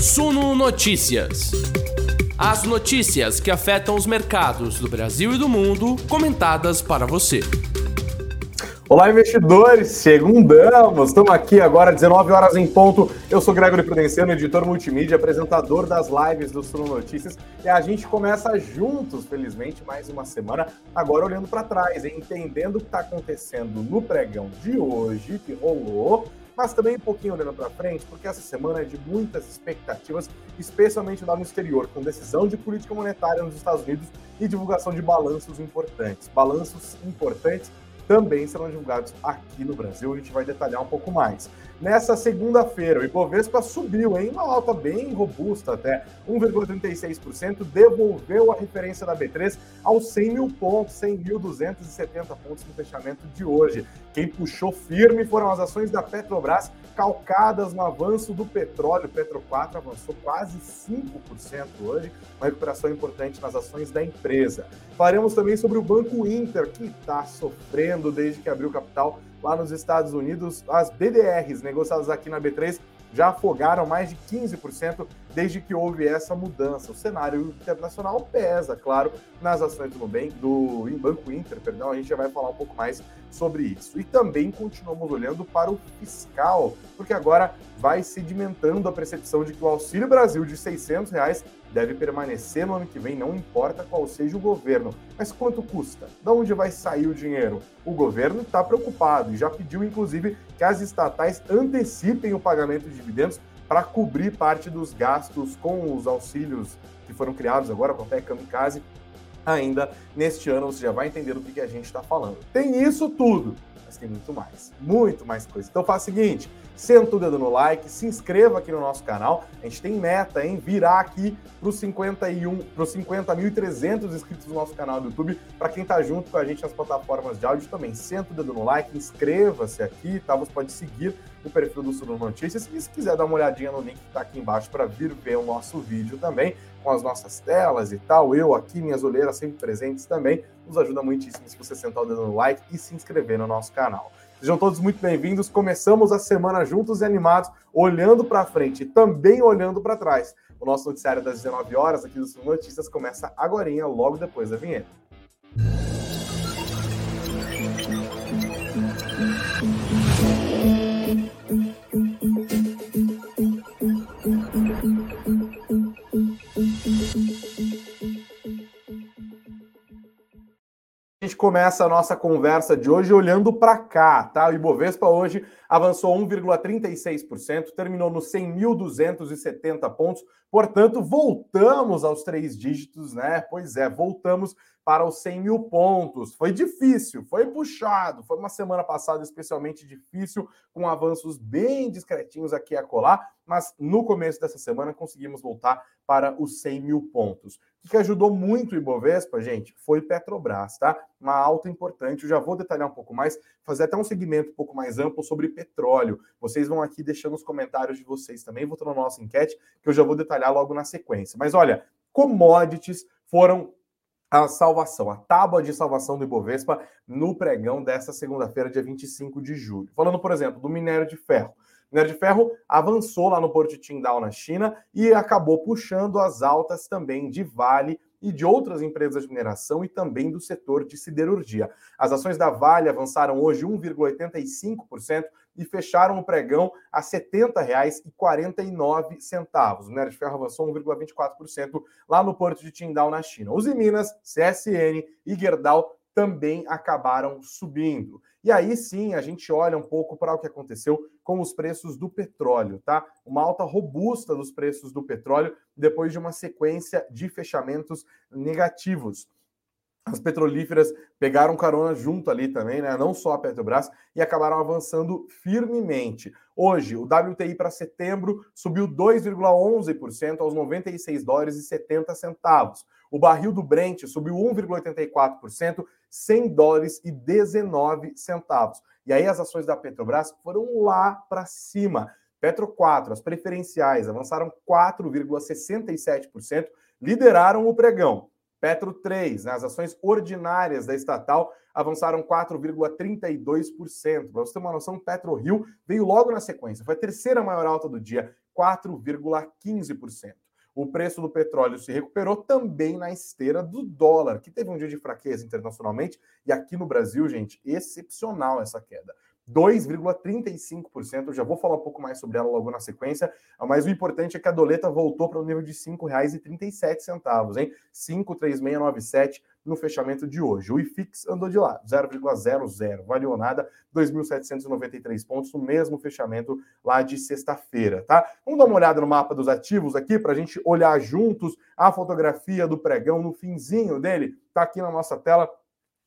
Suno Notícias. As notícias que afetam os mercados do Brasil e do mundo, comentadas para você. Olá, investidores! Segundamos! Estamos aqui agora, 19 horas em ponto. Eu sou Gregory Prudenciano, editor multimídia, apresentador das lives do Suno Notícias. E a gente começa juntos, felizmente, mais uma semana. Agora olhando para trás, entendendo o que está acontecendo no pregão de hoje, que rolou, mas também um pouquinho olhando para frente, porque essa semana é de muitas expectativas, especialmente lá no exterior, com decisão de política monetária nos Estados Unidos e divulgação de balanços importantes. Balanços importantes também serão divulgados aqui no Brasil. A gente vai detalhar um pouco mais. Nessa segunda-feira, o Ibovespa subiu em uma alta bem robusta, até. 1,36%, devolveu a referência da B3 aos 100 mil pontos, 100.270 pontos no fechamento de hoje. Quem puxou firme foram as ações da Petrobras, calcadas no avanço do petróleo. Petro 4 avançou quase 5% hoje, uma recuperação importante nas ações da empresa. Falaremos também sobre o Banco Inter, que está sofrendo desde que abriu capital lá nos Estados Unidos. As BDRs negociadas aqui na B3 já afogaram mais de 15% desde que houve essa mudança. O cenário internacional pesa, claro, nas ações do Nubank, do Banco Inter, perdão, a gente já vai falar um pouco mais sobre isso. E também continuamos olhando para o fiscal, porque agora vai sedimentando a percepção de que o Auxílio Brasil de 600 reais deve permanecer no ano que vem, não importa qual seja o governo. Mas quanto custa? De onde vai sair o dinheiro? O governo está preocupado e já pediu, inclusive, que as estatais antecipem o pagamento de dividendos para cobrir parte dos gastos com os auxílios que foram criados agora com a PEC Kamikaze ainda neste ano. Você já vai entender do que, que a gente está falando. Tem isso tudo, mas tem muito mais, muito mais coisa. Então faz o seguinte, senta o dedo no like, se inscreva aqui no nosso canal. A gente tem meta em virar aqui para os 51, para os 50.300 inscritos no nosso canal do YouTube. Para quem está junto com a gente nas plataformas de áudio também, senta o dedo no like, inscreva-se aqui, tá? Você pode seguir o perfil do Suno Notícias e se quiser dar uma olhadinha no link que está aqui embaixo para vir ver o nosso vídeo também, com as nossas telas e tal, eu aqui, minhas olheiras sempre presentes também, nos ajuda muitíssimo se você sentar o dedo no like e se inscrever no nosso canal. Sejam todos muito bem-vindos. Começamos a semana juntos e animados, olhando para frente e também olhando para trás. O nosso noticiário das 19 horas aqui do Sul Notícias começa agora, logo depois da vinheta. Gente começa a nossa conversa de hoje olhando para cá, tá? O Ibovespa hoje avançou 1,36%, terminou nos 100.270 pontos, portanto, voltamos aos três dígitos, né? Pois é, voltamos para os 100 mil pontos. Foi difícil, foi puxado, foi uma semana passada especialmente difícil, com avanços bem discretinhos aqui a colar, mas no começo dessa semana conseguimos voltar para os 100 mil pontos. O que ajudou muito o Ibovespa, gente, foi Petrobras, tá? Uma alta importante. Eu já vou detalhar um pouco mais, fazer até um segmento um pouco mais amplo sobre petróleo. Vocês vão aqui deixando os comentários de vocês também, votando na nossa enquete, que eu já vou detalhar logo na sequência. Mas olha, commodities foram a salvação, a tábua de salvação do Ibovespa no pregão dessa segunda-feira, dia 25 de julho. Falando, por exemplo, do minério de ferro. O minério de ferro avançou lá no porto de Qingdao, na China, e acabou puxando as altas também de Vale e de outras empresas de mineração e também do setor de siderurgia. As ações da Vale avançaram hoje 1,85% e fecharam o pregão a R$ 70,49. O minério de ferro avançou 1,24% lá no porto de Qingdao, na China. Os Minas, CSN e Gerdau também acabaram subindo. E aí sim a gente olha um pouco para o que aconteceu com os preços do petróleo, tá? Uma alta robusta dos preços do petróleo depois de uma sequência de fechamentos negativos. As petrolíferas pegaram carona junto ali também, né? Não só a Petrobras, e acabaram avançando firmemente. Hoje, o WTI para setembro subiu 2,11% aos 96 dólares e 70 centavos. O barril do Brent subiu 1,84%, 100 dólares e 19 centavos. E aí as ações da Petrobras foram lá para cima. Petro 4, as preferenciais avançaram 4,67%, lideraram o pregão. Petro 3, né, as ações ordinárias da estatal avançaram 4,32%. Para você ter uma noção, Petro Rio veio logo na sequência, foi a terceira maior alta do dia, 4,15%. O preço do petróleo se recuperou também na esteira do dólar, que teve um dia de fraqueza internacionalmente e aqui no Brasil, gente, excepcional essa queda. 2,35%. Eu já vou falar um pouco mais sobre ela logo na sequência, mas o importante é que a doleta voltou para o nível de R$ 5,37, hein? 5,3697 no fechamento de hoje. O IFIX andou de lado, 0,00, valeu nada, 2.793 pontos no mesmo fechamento lá de sexta-feira, tá? Vamos dar uma olhada no mapa dos ativos aqui para a gente olhar juntos a fotografia do pregão no finzinho dele. Tá aqui na nossa tela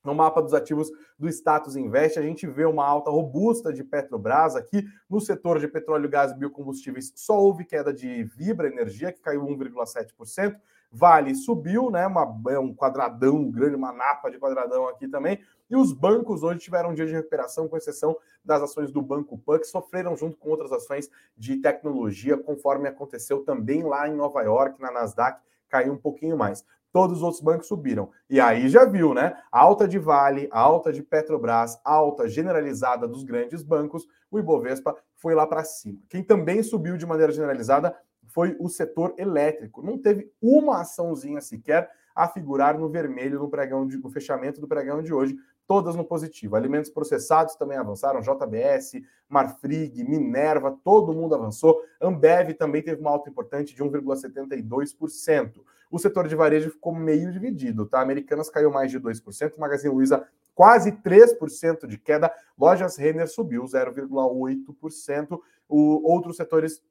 no mapa dos ativos do Status Invest, a gente vê uma alta robusta de Petrobras aqui no setor de petróleo, gás e biocombustíveis. Só houve queda de Vibra Energia, que caiu 1,7%. Vale subiu, né? Uma, é um quadradão grande, uma napa de quadradão aqui também. E os bancos hoje tiveram um dia de recuperação, com exceção das ações do Banco Pan, que sofreram junto com outras ações de tecnologia, conforme aconteceu também lá em Nova York, na Nasdaq, caiu um pouquinho mais todos os outros bancos subiram. E aí já viu, né? Alta de Vale, alta de Petrobras, alta generalizada dos grandes bancos, o Ibovespa foi lá para cima. Quem também subiu de maneira generalizada foi o setor elétrico. Não teve uma açãozinha sequer a figurar no vermelho no pregão de, no fechamento do pregão de hoje, todas no positivo. Alimentos processados também avançaram, JBS, Marfrig, Minerva, todo mundo avançou. Ambev também teve uma alta importante de 1,72%. O setor de varejo ficou meio dividido, tá? Americanas caiu mais de 2%, Magazine Luiza quase 3% de queda, Lojas Renner subiu 0,8%. Outros setores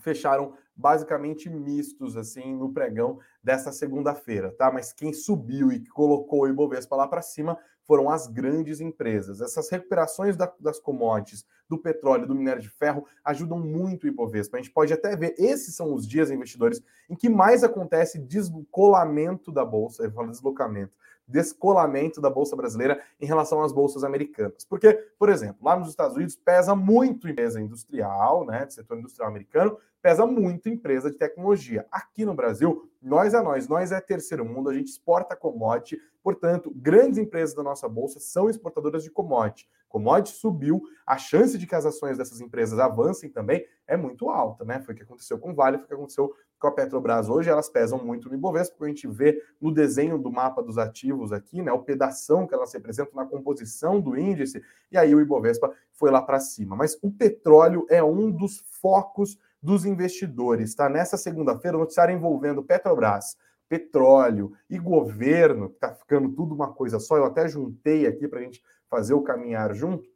fecharam basicamente mistos assim no pregão dessa segunda-feira, tá? Mas quem subiu e colocou o Ibovespa lá para cima foram as grandes empresas. Essas recuperações da, das commodities, do petróleo, do minério de ferro, ajudam muito o Ibovespa. A gente pode até ver, esses são os dias, investidores, em que mais acontece descolamento da bolsa, eu falo deslocamento, descolamento da bolsa brasileira em relação às bolsas americanas. Porque, por exemplo, lá nos Estados Unidos pesa muito empresa industrial, né, do setor industrial americano, pesa muito empresa de tecnologia. Aqui no Brasil, nós é nós, nós é terceiro mundo, a gente exporta commodity, portanto, grandes empresas da nossa bolsa são exportadoras de commodity. Commodity subiu, a chance de que as ações dessas empresas avancem também é muito alta, né? Foi o que aconteceu com Vale, foi o que aconteceu com a Petrobras hoje, elas pesam muito no Ibovespa, porque a gente vê no desenho do mapa dos ativos aqui, né, o pedação que elas representam na composição do índice, e aí o Ibovespa foi lá para cima. Mas o petróleo é um dos focos dos investidores, tá? Nessa segunda-feira, o noticiário envolvendo Petrobras, petróleo e governo, que tá ficando tudo uma coisa só, eu até juntei aqui para a gente fazer o caminhar junto,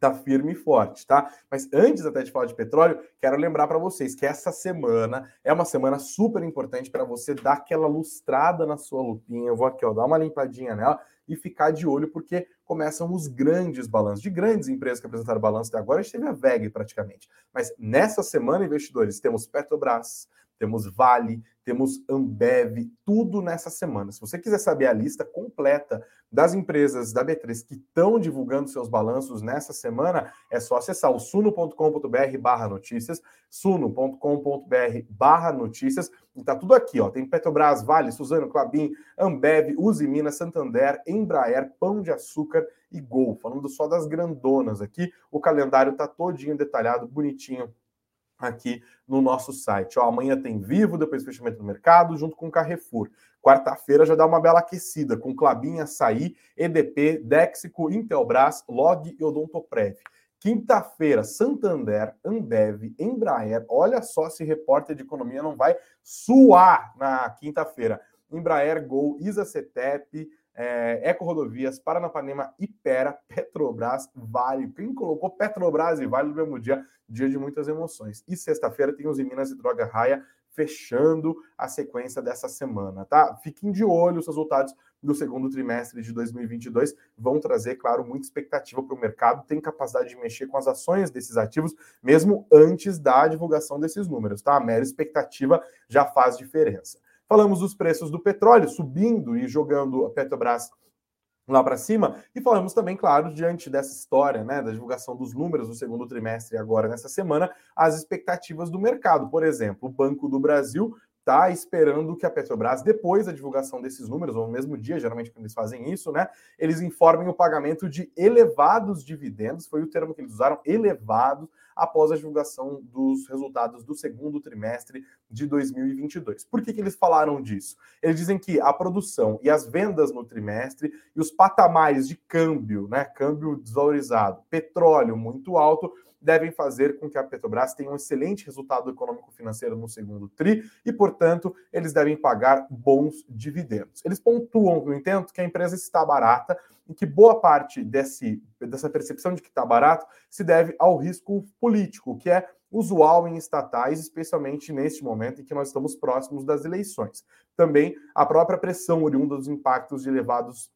tá firme e forte, tá? Mas antes até de falar de petróleo, quero lembrar para vocês que essa semana é uma semana super importante para você dar aquela lustrada na sua lupinha. Eu vou aqui, ó, dar uma limpadinha nela e ficar de olho porque começam os grandes balanços de grandes empresas que apresentaram balanço até agora. A gente teve a VEG praticamente. Mas nessa semana, investidores, temos Petrobras, temos Vale, temos Ambev, tudo nessa semana. Se você quiser saber a lista completa das empresas da B3 que estão divulgando seus balanços nessa semana, é só acessar o suno.com.br barra notícias, suno.com.br barra notícias, e tá tudo aqui, ó. Tem Petrobras, Vale, Suzano, Clabin, Ambev, Uzi Minas, Santander, Embraer, Pão de Açúcar e Gol. Falando só das grandonas aqui, o calendário tá todinho detalhado, bonitinho aqui no nosso site. Ó, amanhã tem Vivo, depois fechamento do mercado, junto com Carrefour. Quarta-feira já dá uma bela aquecida, com Clabin, Açaí, EDP, Dexico, Intelbras, Log e Odontoprev. Quinta-feira, Santander, Ambev, Embraer. Olha só se repórter de economia não vai suar na quinta-feira. Embraer, Gol, Isacetep, é, Eco Rodovias, Paranapanema, Ipera, Petrobras, Vale. Quem colocou Petrobras e Vale no mesmo dia? Dia de muitas emoções. E sexta-feira tem os Minas e Droga Raia fechando a sequência dessa semana, tá? Fiquem de olho, os resultados do segundo trimestre de 2022 vão trazer, claro, muita expectativa para o mercado, tem capacidade de mexer com as ações desses ativos, mesmo antes da divulgação desses números, tá? A mera expectativa já faz diferença. Falamos dos preços do petróleo subindo e jogando a Petrobras lá para cima. E falamos também, claro, diante dessa história, né, da divulgação dos números do segundo trimestre agora nessa semana, as expectativas do mercado. Por exemplo, o Banco do Brasil está esperando que a Petrobras, depois da divulgação desses números, ou no mesmo dia, geralmente quando eles fazem isso, né, eles informem o pagamento de elevados dividendos, foi o termo que eles usaram, elevados, após a divulgação dos resultados do segundo trimestre de 2022. Por que, que eles falaram disso? Eles dizem que a produção e as vendas no trimestre e os patamares de câmbio, né, câmbio desvalorizado, petróleo muito alto, devem fazer com que a Petrobras tenha um excelente resultado econômico-financeiro no segundo TRI e, portanto, eles devem pagar bons dividendos. Eles pontuam, no entanto, que a empresa está barata e que boa parte desse, dessa percepção de que está barato se deve ao risco político, que é usual em estatais, especialmente neste momento em que nós estamos próximos das eleições. Também a própria pressão oriunda dos impactos de elevados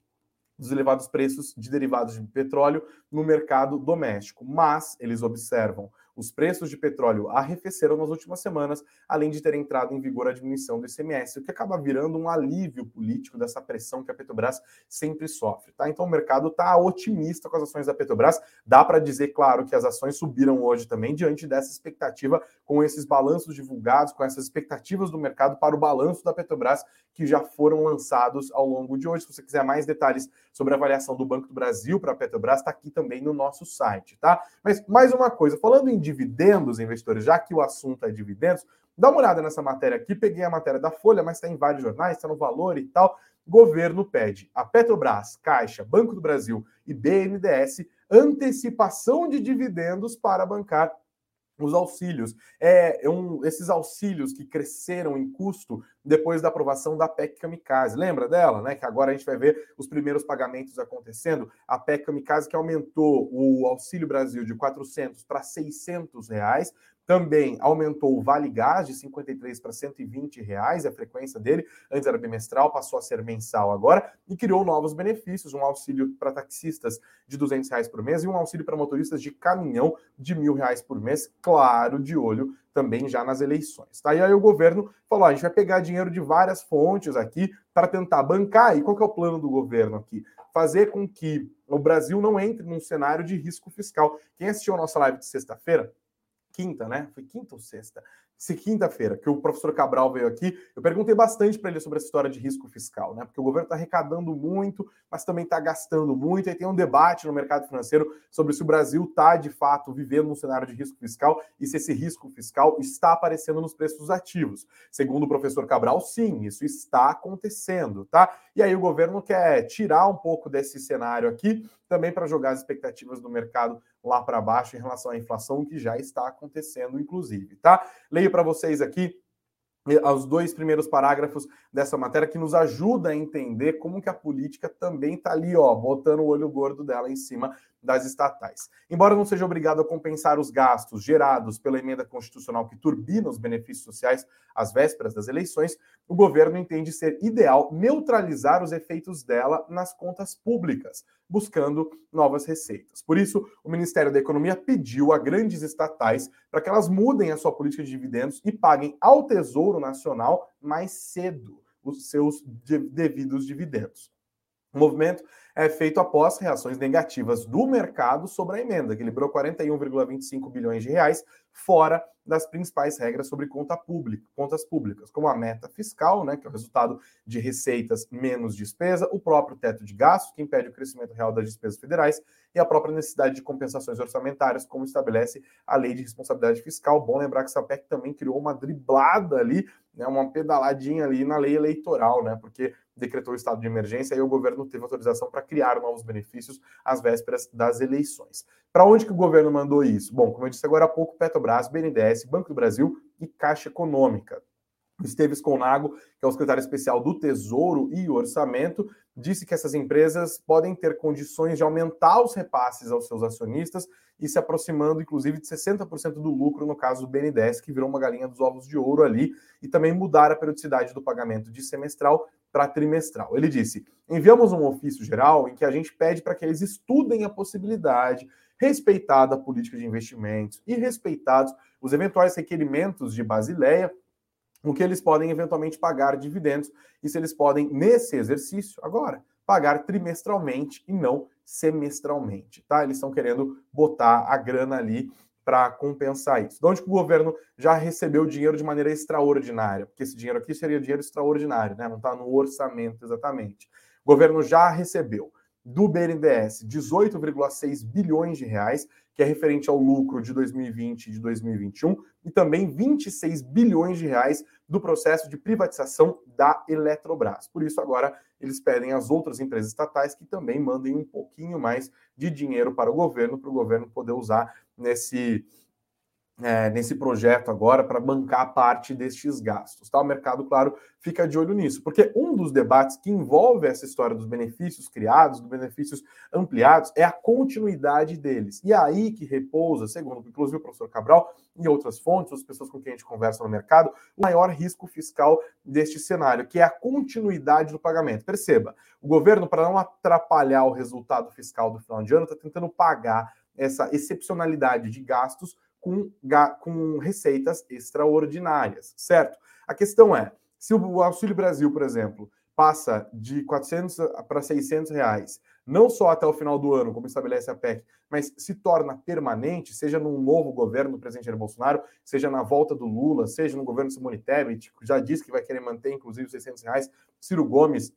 dos elevados preços de derivados de petróleo no mercado doméstico. Mas eles observam os preços de petróleo arrefeceram nas últimas semanas, além de ter entrado em vigor a diminuição do ICMS, o que acaba virando um alívio político dessa pressão que a Petrobras sempre sofre. Tá? Então o mercado está otimista com as ações da Petrobras. Dá para dizer, claro, que as ações subiram hoje também diante dessa expectativa, com esses balanços divulgados, com essas expectativas do mercado para o balanço da Petrobras que já foram lançados ao longo de hoje. Se você quiser mais detalhes sobre a avaliação do Banco do Brasil para a Petrobras, está aqui também no nosso site, tá? Mas mais uma coisa, falando em dividendos, investidores, já que o assunto é dividendos, dá uma olhada nessa matéria aqui. Peguei a matéria da Folha, mas está em vários jornais, está no Valor e tal. Governo pede a Petrobras, Caixa, Banco do Brasil e BNDES antecipação de dividendos para bancar os auxílios. É, é um, esses auxílios que cresceram em custo depois da aprovação da PEC Kamikaze. Lembra dela, né? Que agora a gente vai ver os primeiros pagamentos acontecendo. A PEC Kamikaze que aumentou o Auxílio Brasil de 400 para 600 reais, também aumentou o Vale Gás de 53 para 120 reais, a frequência dele, antes era bimestral, passou a ser mensal agora, e criou novos benefícios, um auxílio para taxistas de 200 reais por mês e um auxílio para motoristas de caminhão de mil reais por mês, claro, de olho também já nas eleições. Tá? E aí o governo falou: a gente vai pegar dinheiro de várias fontes aqui para tentar bancar. E qual que é o plano do governo aqui? Fazer com que o Brasil não entre num cenário de risco fiscal. Quem assistiu a nossa live de sexta-feira quinta, né? Foi quinta ou sexta? Se quinta-feira, que o professor Cabral veio aqui, eu perguntei bastante para ele sobre essa história de risco fiscal, né? Porque o governo está arrecadando muito, mas também está gastando muito, e tem um debate no mercado financeiro sobre se o Brasil está, de fato, vivendo um cenário de risco fiscal e se esse risco fiscal está aparecendo nos preços ativos. Segundo o professor Cabral, sim, isso está acontecendo, tá? E aí o governo quer tirar um pouco desse cenário aqui, também para jogar as expectativas do mercado lá para baixo em relação à inflação, que já está acontecendo, inclusive, tá? Leio para vocês aqui os dois primeiros parágrafos dessa matéria que nos ajuda a entender como que a política também está ali, ó, botando o olho gordo dela em cima das estatais. Embora não seja obrigado a compensar os gastos gerados pela emenda constitucional que turbina os benefícios sociais às vésperas das eleições, o governo entende ser ideal neutralizar os efeitos dela nas contas públicas, buscando novas receitas. Por isso, o Ministério da Economia pediu a grandes estatais para que elas mudem a sua política de dividendos e paguem ao Tesouro Nacional mais cedo os seus devidos dividendos. O movimento é feito após reações negativas do mercado sobre a emenda, que liberou 41,25 bilhões de reais fora das principais regras sobre conta pública, contas públicas, como a meta fiscal, né, que é o resultado de receitas menos despesa, o próprio teto de gastos, que impede o crescimento real das despesas federais, e a própria necessidade de compensações orçamentárias, como estabelece a lei de responsabilidade fiscal. Bom lembrar que essa PEC também criou uma driblada ali, né, uma pedaladinha ali na lei eleitoral, né, porque decretou o estado de emergência e o governo teve autorização para criar novos benefícios às vésperas das eleições. Para onde que o governo mandou isso? Bom, como eu disse agora há pouco, Petrobras, BNDES, Banco do Brasil e Caixa Econômica. Esteves Conago, que é o secretário especial do Tesouro e Orçamento, disse que essas empresas podem ter condições de aumentar os repasses aos seus acionistas e se aproximando, inclusive, de 60% do lucro no caso do BNDES, que virou uma galinha dos ovos de ouro ali, e também mudar a periodicidade do pagamento de semestral para trimestral. Ele disse: enviamos um ofício geral em que a gente pede para que eles estudem a possibilidade, respeitada a política de investimentos e respeitados os eventuais requerimentos de Basileia, o que eles podem eventualmente pagar dividendos e se eles podem, nesse exercício, agora, pagar trimestralmente e não semestralmente, tá? Eles estão querendo botar a grana ali para compensar isso. De onde que o governo já recebeu dinheiro de maneira extraordinária? Porque esse dinheiro aqui seria dinheiro extraordinário, né? não está no orçamento exatamente. O governo já recebeu do BNDES 18,6 bilhões de reais, que é referente ao lucro de 2020 e de 2021, e também 26 bilhões de reais do processo de privatização da Eletrobras. Por isso, agora eles pedem às outras empresas estatais que também mandem um pouquinho mais de dinheiro para o governo, para o governo poder usar nesse é, nesse projeto agora para bancar parte destes gastos. Tá? O mercado, claro, fica de olho nisso, porque um dos debates que envolve essa história dos benefícios criados, dos benefícios ampliados, é a continuidade deles. E é aí que repousa, segundo inclusive o professor Cabral e outras fontes, as pessoas com quem a gente conversa no mercado, o maior risco fiscal deste cenário, que é a continuidade do pagamento. Perceba, o governo, para não atrapalhar o resultado fiscal do final de ano, está tentando pagar essa excepcionalidade de gastos com, com receitas extraordinárias, certo? A questão é, se o Auxílio Brasil, por exemplo, passa de 400 para 600 reais, não só até o final do ano, como estabelece a PEC, mas se torna permanente, seja num novo governo do presidente Jair Bolsonaro, seja na volta do Lula, seja no governo Simone Tebet, já disse que vai querer manter, inclusive, os 600 reais, Ciro Gomes,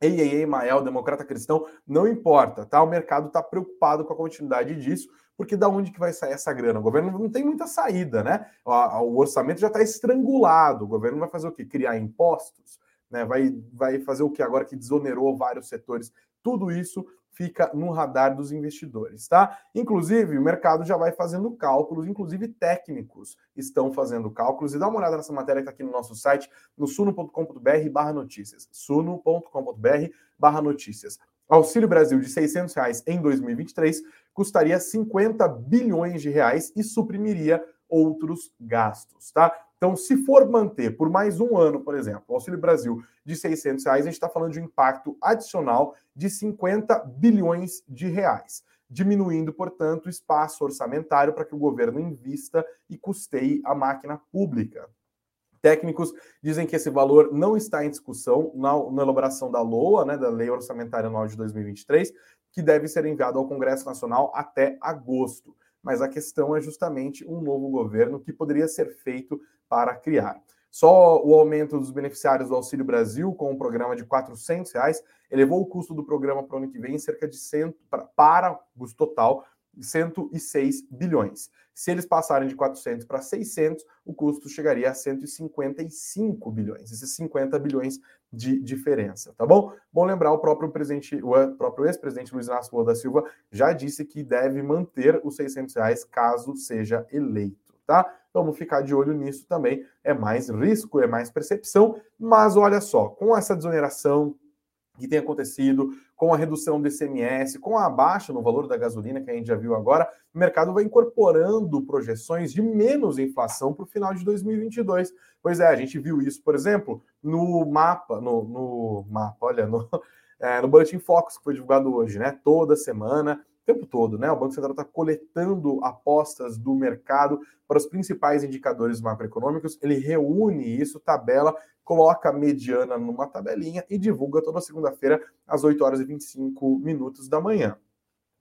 ei, ei, ei, Mael, democrata cristão, não importa, tá? O mercado está preocupado com a continuidade disso, porque da onde que vai sair essa grana? O governo não tem muita saída, né? O, orçamento já está estrangulado. O governo vai fazer o quê? Criar impostos? Né? Vai, vai fazer o que agora que desonerou vários setores? Tudo isso fica no radar dos investidores, tá? Inclusive, o mercado já vai fazendo cálculos, inclusive técnicos estão fazendo cálculos. E dá uma olhada nessa matéria que está aqui no nosso site, no suno.com.br barra notícias. suno.com.br barra notícias. Auxílio Brasil de 600 reais em 2023 custaria 50 bilhões de reais e suprimiria outros gastos, tá? Então, se for manter por mais um ano, por exemplo, o Auxílio Brasil de 600 reais, a gente está falando de um impacto adicional de 50 bilhões de reais, diminuindo, portanto, o espaço orçamentário para que o governo invista e custeie a máquina pública. Técnicos dizem que esse valor não está em discussão na, na elaboração da LOA, né, da Lei Orçamentária Anual de 2023, que deve ser enviado ao Congresso Nacional até agosto. Mas a questão é justamente um novo governo que poderia ser feito para criar. Só o aumento dos beneficiários do Auxílio Brasil, com um programa de 400 reais, elevou o custo do programa para o ano que vem em cerca de 100, para, para o total 106 bilhões. Se eles passarem de 400 para 600, o custo chegaria a 155 bilhões. Esses 50 bilhões de diferença, tá bom? Bom lembrar, o próprio presidente, o próprio ex-presidente Luiz Inácio Lula da Silva já disse que deve manter os 600 reais caso seja eleito, tá? Vamos ficar de olho nisso também. É mais risco, é mais percepção, mas olha só, com essa desoneração, que tem acontecido com a redução do ICMS, com a baixa no valor da gasolina que a gente já viu agora, o mercado vai incorporando projeções de menos inflação para o final de 2022. Pois é, a gente viu isso, por exemplo, no mapa, no, no mapa, olha, no, é, no Boletim Focus que foi divulgado hoje, né? Toda semana tempo todo, né? O Banco Central está coletando apostas do mercado para os principais indicadores macroeconômicos, ele reúne isso, tabela, coloca a mediana numa tabelinha e divulga toda segunda-feira às 8 horas e 25 minutos da manhã.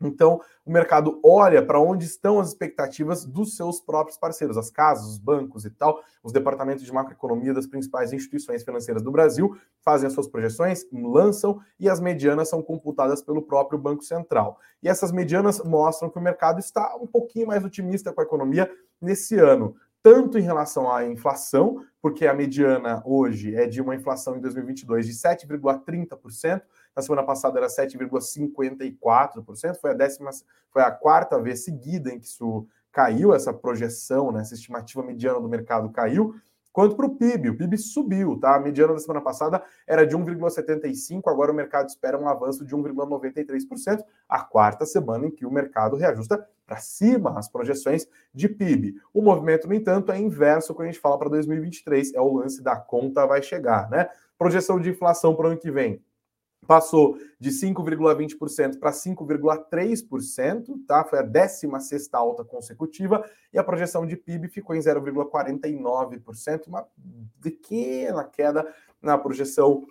Então, o mercado olha para onde estão as expectativas dos seus próprios parceiros, as casas, os bancos e tal, os departamentos de macroeconomia das principais instituições financeiras do Brasil fazem as suas projeções, lançam e as medianas são computadas pelo próprio Banco Central. E essas medianas mostram que o mercado está um pouquinho mais otimista com a economia nesse ano tanto em relação à inflação, porque a mediana hoje é de uma inflação em 2022 de 7,30%, na semana passada era 7,54%, foi a décima, foi a quarta vez seguida em que isso caiu, essa projeção, né, essa estimativa mediana do mercado caiu. Quanto para o PIB, o PIB subiu, tá? A mediana da semana passada era de 1,75, agora o mercado espera um avanço de 1,93%, a quarta semana em que o mercado reajusta para cima as projeções de PIB. O movimento, no entanto, é inverso quando a gente fala para 2023, é o lance da conta vai chegar, né? Projeção de inflação para o ano que vem, passou de 5,20% para 5,3%, tá? Foi a 16 alta consecutiva, e a projeção de PIB ficou em 0,49%, uma pequena queda na projeção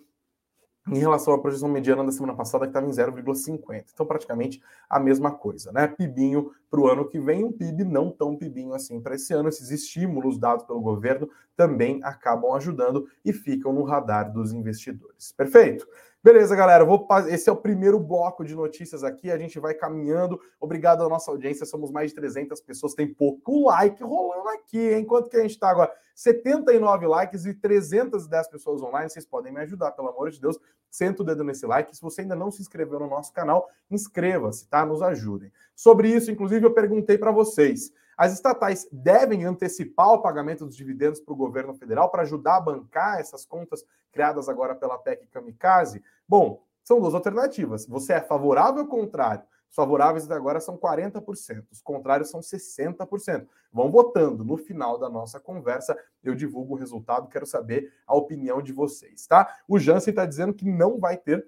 em relação à projeção mediana da semana passada, que estava em 0,50. Então, praticamente a mesma coisa, né? Pibinho para o ano que vem, um PIB não tão pibinho assim para esse ano. Esses estímulos dados pelo governo também acabam ajudando e ficam no radar dos investidores. Perfeito? Beleza, galera. Vou, esse é o primeiro bloco de notícias aqui. A gente vai caminhando. Obrigado à nossa audiência. Somos mais de 300 pessoas. Tem pouco like rolando aqui. Enquanto que a gente está agora 79 likes e 310 pessoas online. Vocês podem me ajudar, pelo amor de Deus. Senta o dedo nesse like. Se você ainda não se inscreveu no nosso canal, inscreva-se, tá? Nos ajudem. Sobre isso, inclusive, eu perguntei para vocês. As estatais devem antecipar o pagamento dos dividendos para o governo federal para ajudar a bancar essas contas criadas agora pela PEC Kamikaze? Bom, são duas alternativas. Você é favorável ou contrário? Os favoráveis até agora são 40%, os contrários são 60%. Vão votando. No final da nossa conversa, eu divulgo o resultado, quero saber a opinião de vocês, tá? O Jansen está dizendo que não vai ter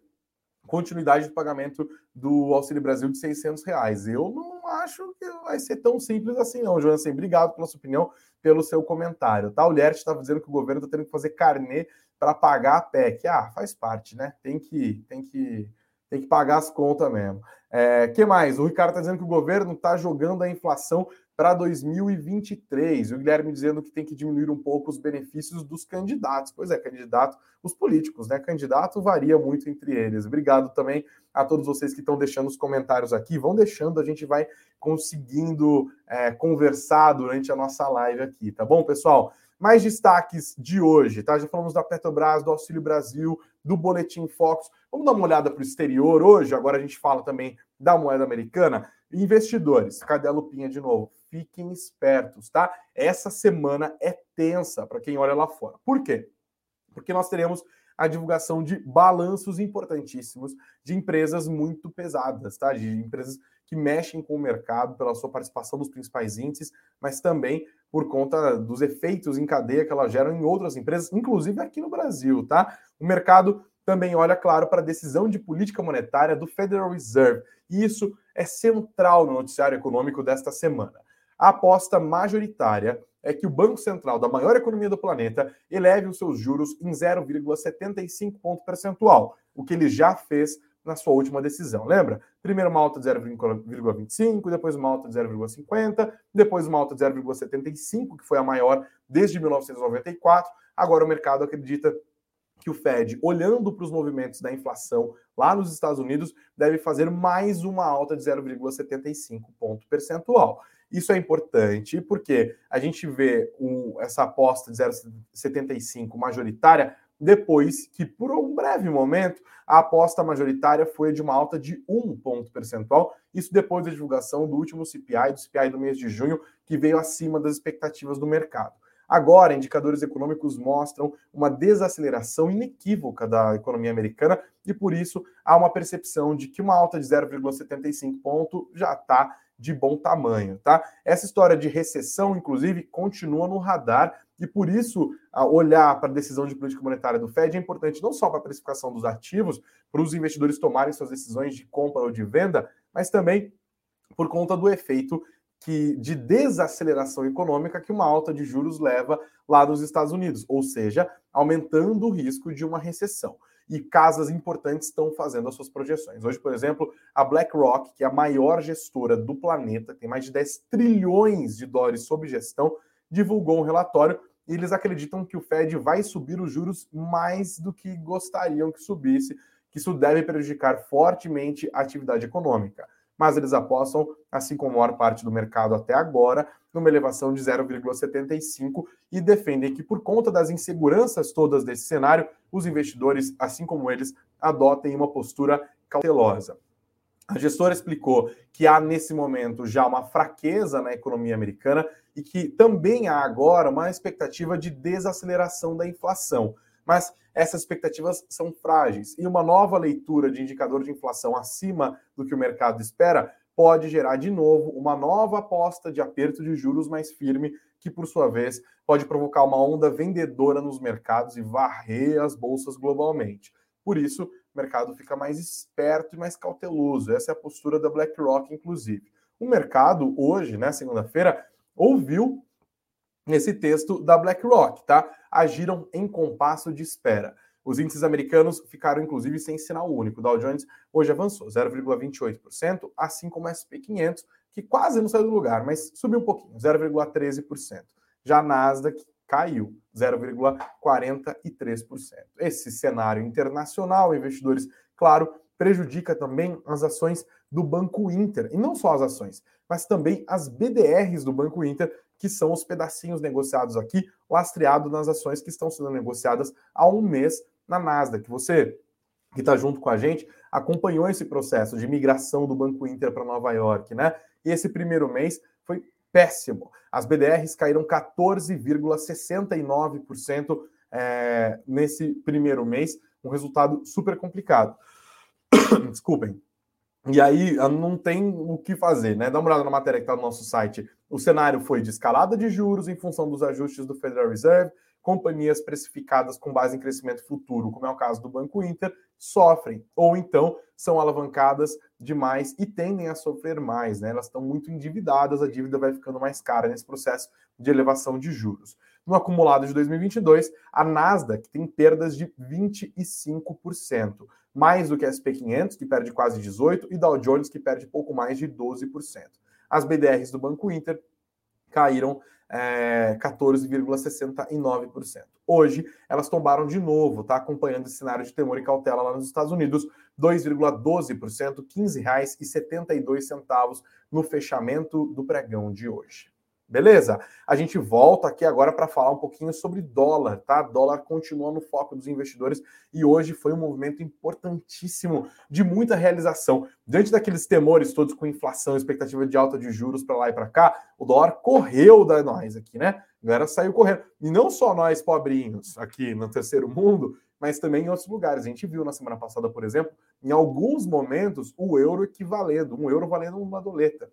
continuidade do pagamento do Auxílio Brasil de 600 reais. Eu não acho que vai ser tão simples assim, não, Joansen. Obrigado pela sua opinião, pelo seu comentário. Tá? O Liert estava dizendo que o governo está tendo que fazer carnê para pagar a PEC. Ah, faz parte, né? Tem que, tem que, tem que pagar as contas mesmo. É, que mais? O Ricardo está dizendo que o governo está jogando a inflação para 2023. O Guilherme dizendo que tem que diminuir um pouco os benefícios dos candidatos. Pois é, candidato, os políticos, né? Candidato varia muito entre eles. Obrigado também a todos vocês que estão deixando os comentários aqui. Vão deixando, a gente vai conseguindo é, conversar durante a nossa live aqui, tá bom, pessoal? Mais destaques de hoje, tá? Já falamos da Petrobras, do Auxílio Brasil, do Boletim Fox. Vamos dar uma olhada para o exterior hoje. Agora a gente fala também da moeda americana. Investidores, cadê a lupinha de novo? Fiquem espertos, tá? Essa semana é tensa para quem olha lá fora. Por quê? Porque nós teremos a divulgação de balanços importantíssimos de empresas muito pesadas, tá? De empresas que mexem com o mercado pela sua participação nos principais índices, mas também por conta dos efeitos em cadeia que elas geram em outras empresas, inclusive aqui no Brasil, tá? O mercado também olha, claro, para a decisão de política monetária do Federal Reserve. E isso é central no noticiário econômico desta semana. A aposta majoritária é que o Banco Central da maior economia do planeta eleve os seus juros em 0,75 ponto percentual, o que ele já fez na sua última decisão. Lembra? Primeiro uma alta de 0,25, depois uma alta de 0,50, depois uma alta de 0,75, que foi a maior desde 1994. Agora o mercado acredita que o Fed, olhando para os movimentos da inflação lá nos Estados Unidos, deve fazer mais uma alta de 0,75 ponto percentual. Isso é importante porque a gente vê essa aposta de 0,75 majoritária depois que, por um breve momento, a aposta majoritária foi de uma alta de um ponto percentual. Isso depois da divulgação do último CPI, do CPI do mês de junho, que veio acima das expectativas do mercado. Agora, indicadores econômicos mostram uma desaceleração inequívoca da economia americana e, por isso, há uma percepção de que uma alta de 0,75 ponto já está de bom tamanho, tá? Essa história de recessão, inclusive, continua no radar e por isso olhar para a decisão de política monetária do Fed é importante não só para a precificação dos ativos, para os investidores tomarem suas decisões de compra ou de venda, mas também por conta do efeito que de desaceleração econômica que uma alta de juros leva lá nos Estados Unidos, ou seja, aumentando o risco de uma recessão e casas importantes estão fazendo as suas projeções. Hoje, por exemplo, a BlackRock, que é a maior gestora do planeta, tem mais de 10 trilhões de dólares sob gestão, divulgou um relatório e eles acreditam que o Fed vai subir os juros mais do que gostariam que subisse, que isso deve prejudicar fortemente a atividade econômica mas eles apostam, assim como a maior parte do mercado até agora, numa elevação de 0,75 e defendem que, por conta das inseguranças todas desse cenário, os investidores, assim como eles, adotem uma postura cautelosa. A gestora explicou que há nesse momento já uma fraqueza na economia americana e que também há agora uma expectativa de desaceleração da inflação mas essas expectativas são frágeis e uma nova leitura de indicador de inflação acima do que o mercado espera pode gerar de novo uma nova aposta de aperto de juros mais firme, que por sua vez pode provocar uma onda vendedora nos mercados e varrer as bolsas globalmente. Por isso, o mercado fica mais esperto e mais cauteloso. Essa é a postura da BlackRock, inclusive. O mercado hoje, né, segunda-feira, ouviu esse texto da BlackRock, tá? Agiram em compasso de espera. Os índices americanos ficaram, inclusive, sem sinal único. O Dow Jones hoje avançou 0,28%, assim como o S&P 500 que quase não saiu do lugar, mas subiu um pouquinho, 0,13%. Já a Nasdaq caiu 0,43%. Esse cenário internacional, investidores, claro, prejudica também as ações do Banco Inter. E não só as ações, mas também as BDRs do Banco Inter, que são os pedacinhos negociados aqui, lastreado nas ações que estão sendo negociadas há um mês na Nasdaq. Você que está junto com a gente acompanhou esse processo de migração do Banco Inter para Nova York, né? E esse primeiro mês foi péssimo. As BDRs caíram 14,69% é, nesse primeiro mês, um resultado super complicado. Desculpem. E aí não tem o que fazer, né? Dá uma olhada na matéria que está no nosso site. O cenário foi de escalada de juros em função dos ajustes do Federal Reserve, companhias precificadas com base em crescimento futuro, como é o caso do Banco Inter, sofrem, ou então são alavancadas demais e tendem a sofrer mais, né? Elas estão muito endividadas, a dívida vai ficando mais cara nesse processo de elevação de juros. No acumulado de 2022, a Nasdaq tem perdas de 25%, mais do que a SP500, que perde quase 18%, e Dow Jones, que perde pouco mais de 12%. As BDRs do Banco Inter caíram é, 14,69%. Hoje, elas tombaram de novo, tá? Acompanhando esse cenário de temor e cautela lá nos Estados Unidos, 2,12%, R$ 15,72 no fechamento do pregão de hoje. Beleza? A gente volta aqui agora para falar um pouquinho sobre dólar, tá? Dólar continua no foco dos investidores e hoje foi um movimento importantíssimo de muita realização. Diante daqueles temores todos com inflação, expectativa de alta de juros para lá e para cá, o dólar correu da nós aqui, né? A galera saiu correndo. E não só nós pobrinhos aqui no terceiro mundo, mas também em outros lugares. A gente viu na semana passada, por exemplo, em alguns momentos, o euro equivalendo, um euro valendo uma doleta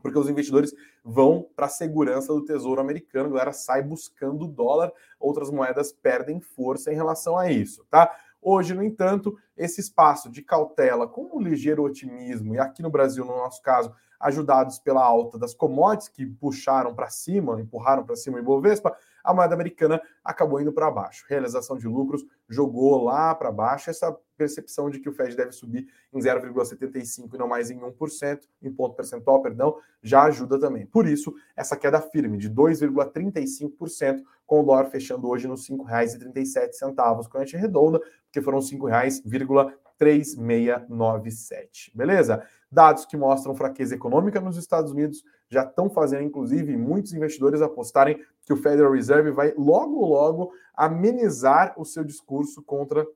porque os investidores vão para a segurança do Tesouro Americano, a galera sai buscando dólar, outras moedas perdem força em relação a isso, tá? Hoje, no entanto, esse espaço de cautela com um ligeiro otimismo, e aqui no Brasil, no nosso caso, ajudados pela alta das commodities que puxaram para cima, empurraram para cima o Ibovespa, a moeda americana acabou indo para baixo. Realização de lucros jogou lá para baixo essa percepção de que o Fed deve subir em 0,75 e não mais em 1%, em ponto percentual, perdão, já ajuda também. Por isso, essa queda firme de 2,35%, com o dólar fechando hoje nos R$ 5,37, com a gente redonda, porque foram R$ 5,3697. Beleza? Dados que mostram fraqueza econômica nos Estados Unidos já estão fazendo, inclusive, muitos investidores apostarem que o Federal Reserve vai logo, logo amenizar o seu discurso contra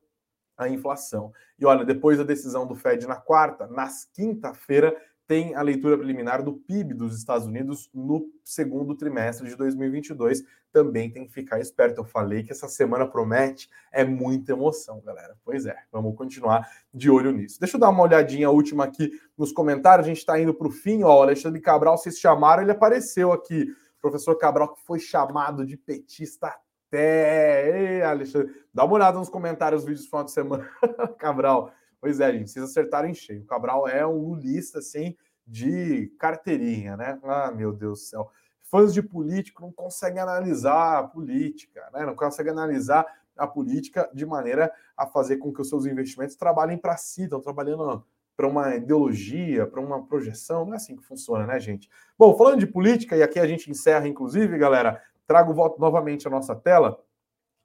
a inflação. E olha, depois da decisão do Fed na quarta, nas quinta-feira, tem a leitura preliminar do PIB dos Estados Unidos no segundo trimestre de 2022. Também tem que ficar esperto. Eu falei que essa semana promete, é muita emoção, galera. Pois é, vamos continuar de olho nisso. Deixa eu dar uma olhadinha última aqui nos comentários. A gente está indo para o fim. Ó, o Alexandre Cabral, vocês chamaram, ele apareceu aqui. O professor Cabral, que foi chamado de petista até. Ei, Alexandre, dá uma olhada nos comentários dos vídeos do final de semana, Cabral. Pois é, gente, vocês acertaram em cheio. O Cabral é um lulista, assim, de carteirinha, né? Ah, meu Deus do céu. Fãs de político não conseguem analisar a política, né? Não conseguem analisar a política de maneira a fazer com que os seus investimentos trabalhem para si, estão trabalhando para uma ideologia, para uma projeção. Não é assim que funciona, né, gente? Bom, falando de política, e aqui a gente encerra, inclusive, galera, trago novamente à nossa tela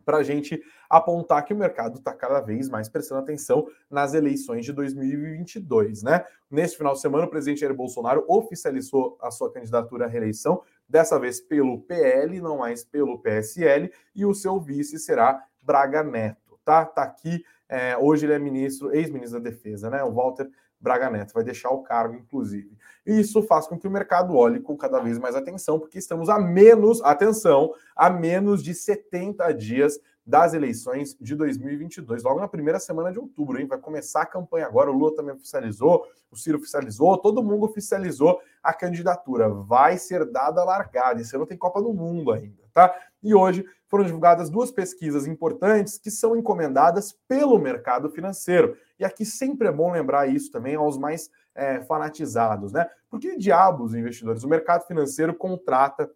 para a gente apontar que o mercado está cada vez mais prestando atenção nas eleições de 2022, né? Neste final de semana, o presidente Jair Bolsonaro oficializou a sua candidatura à reeleição, dessa vez pelo PL, não mais pelo PSL, e o seu vice será Braga Neto, tá? Tá aqui. É, hoje ele é ministro, ex-ministro da Defesa, né? O Walter Braga Neto vai deixar o cargo, inclusive. E isso faz com que o mercado olhe com cada vez mais atenção, porque estamos a menos, atenção, a menos de 70 dias das eleições de 2022, logo na primeira semana de outubro, hein? Vai começar a campanha agora. O Lula também oficializou, o Ciro oficializou, todo mundo oficializou a candidatura. Vai ser dada a largada. Esse ano tem Copa do Mundo ainda, tá? E hoje foram divulgadas duas pesquisas importantes que são encomendadas pelo mercado financeiro. E aqui sempre é bom lembrar isso também aos mais é, fanatizados, né? Porque diabos, investidores, o mercado financeiro contrata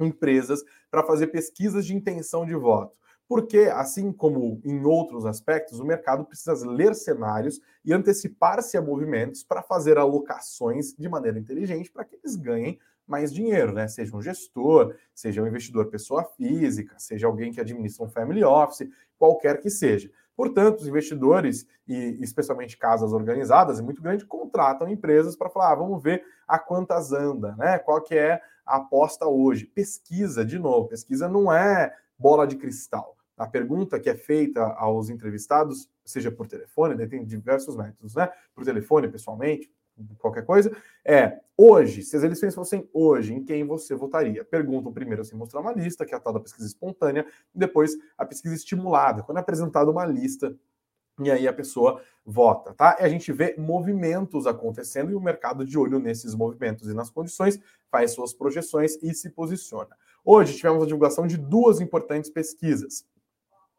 empresas para fazer pesquisas de intenção de voto. Porque, assim como em outros aspectos, o mercado precisa ler cenários e antecipar-se a movimentos para fazer alocações de maneira inteligente para que eles ganhem mais dinheiro, né? Seja um gestor, seja um investidor pessoa física, seja alguém que administra um family office, qualquer que seja. Portanto, os investidores, e especialmente casas organizadas, e muito grande, contratam empresas para falar, ah, vamos ver a quantas anda, né? Qual que é a aposta hoje? Pesquisa, de novo, pesquisa não é bola de cristal. A pergunta que é feita aos entrevistados, seja por telefone, né, tem diversos métodos, né? Por telefone, pessoalmente, qualquer coisa, é hoje, se as eleições fossem hoje, em quem você votaria? Perguntam primeiro assim, mostrar uma lista, que é a tal da pesquisa espontânea, e depois a pesquisa estimulada, quando é apresentada uma lista e aí a pessoa vota, tá? E a gente vê movimentos acontecendo e o mercado de olho nesses movimentos e nas condições faz suas projeções e se posiciona. Hoje tivemos a divulgação de duas importantes pesquisas.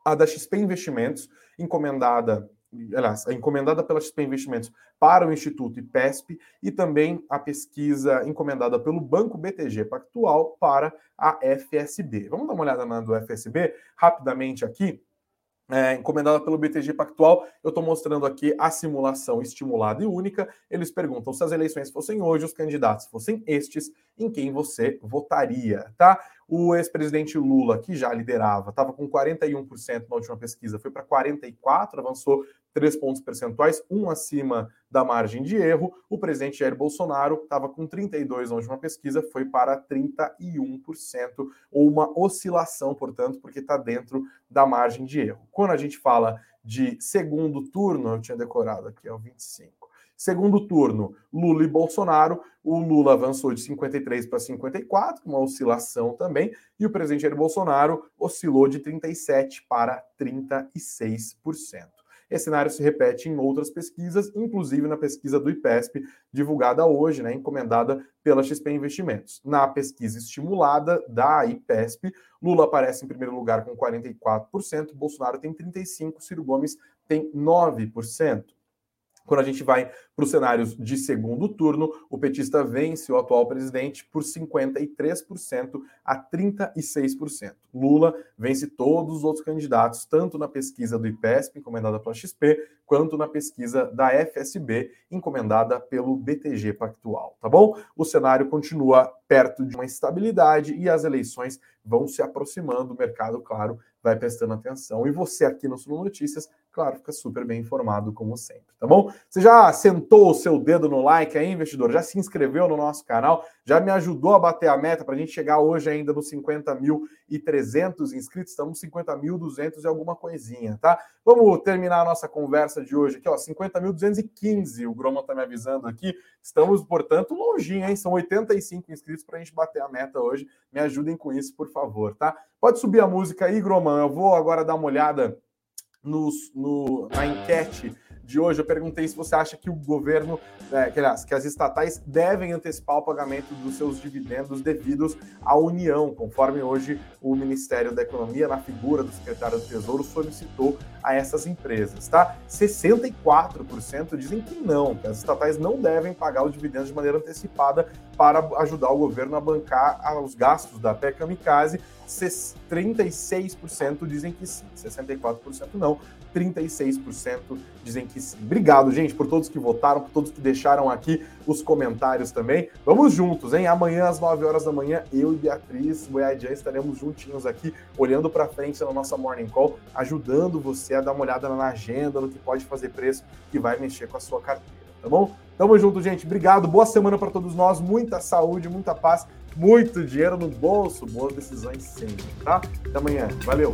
A da XP Investimentos, encomendada aliás, encomendada pela XP Investimentos para o Instituto IPESP e também a pesquisa encomendada pelo Banco BTG Pactual para a FSB. Vamos dar uma olhada na do FSB rapidamente aqui é, encomendada pelo BTG Pactual. Eu estou mostrando aqui a simulação estimulada e única. Eles perguntam se as eleições fossem hoje, os candidatos fossem estes, em quem você votaria, tá? O ex-presidente Lula, que já liderava, estava com 41% na última pesquisa, foi para 44%, avançou 3 pontos percentuais, um acima da margem de erro. O presidente Jair Bolsonaro estava com 32% na última pesquisa, foi para 31%, ou uma oscilação, portanto, porque está dentro da margem de erro. Quando a gente fala de segundo turno, eu tinha decorado aqui, é o 25. Segundo turno, Lula e Bolsonaro. O Lula avançou de 53 para 54, uma oscilação também, e o presidente Jair Bolsonaro oscilou de 37 para 36%. Esse cenário se repete em outras pesquisas, inclusive na pesquisa do IPESP, divulgada hoje, né, encomendada pela XP Investimentos. Na pesquisa estimulada da IPESP, Lula aparece em primeiro lugar com 44%, Bolsonaro tem 35%, Ciro Gomes tem 9%. Quando a gente vai para os cenários de segundo turno, o petista vence o atual presidente por 53% a 36%. Lula vence todos os outros candidatos, tanto na pesquisa do IPESP, encomendada pela XP, quanto na pesquisa da FSB, encomendada pelo BTG Pactual, tá bom? O cenário continua perto de uma estabilidade e as eleições vão se aproximando, o mercado, claro, vai prestando atenção. E você aqui no Sul Notícias, claro, fica super bem informado, como sempre, tá bom? Você já sentou o seu dedo no like aí, investidor? Já se inscreveu no nosso canal? Já me ajudou a bater a meta para a gente chegar hoje ainda nos 50.300 inscritos? Estamos 50.200 e alguma coisinha, tá? Vamos terminar a nossa conversa de hoje aqui, ó, 50.215, o Groma tá me avisando aqui. Estamos, portanto, longinho, hein? São 85 inscritos para a gente bater a meta hoje. Me ajudem com isso, por favor, tá? Pode subir a música aí, Groma. Eu vou agora dar uma olhada no, na enquete de hoje, eu perguntei se você acha que o governo, é, que, aliás, que as estatais devem antecipar o pagamento dos seus dividendos devidos à União, conforme hoje o Ministério da Economia, na figura do secretário do Tesouro, solicitou a essas empresas, tá? 64% dizem que não, que as estatais não devem pagar os dividendos de maneira antecipada para ajudar o governo a bancar os gastos da PEC Kamikaze. 36% dizem que sim, 64% não. 36% dizem que sim. Obrigado, gente, por todos que votaram, por todos que deixaram aqui os comentários também. Vamos juntos, hein? Amanhã, às 9 horas da manhã, eu e Beatriz Boiadian estaremos juntinhos aqui, olhando para frente na nossa Morning Call, ajudando você a dar uma olhada na agenda, no que pode fazer preço, que vai mexer com a sua carteira, tá bom? Tamo junto, gente. Obrigado. Boa semana para todos nós. Muita saúde, muita paz, muito dinheiro no bolso, boas decisões sempre, tá? Até amanhã. Valeu.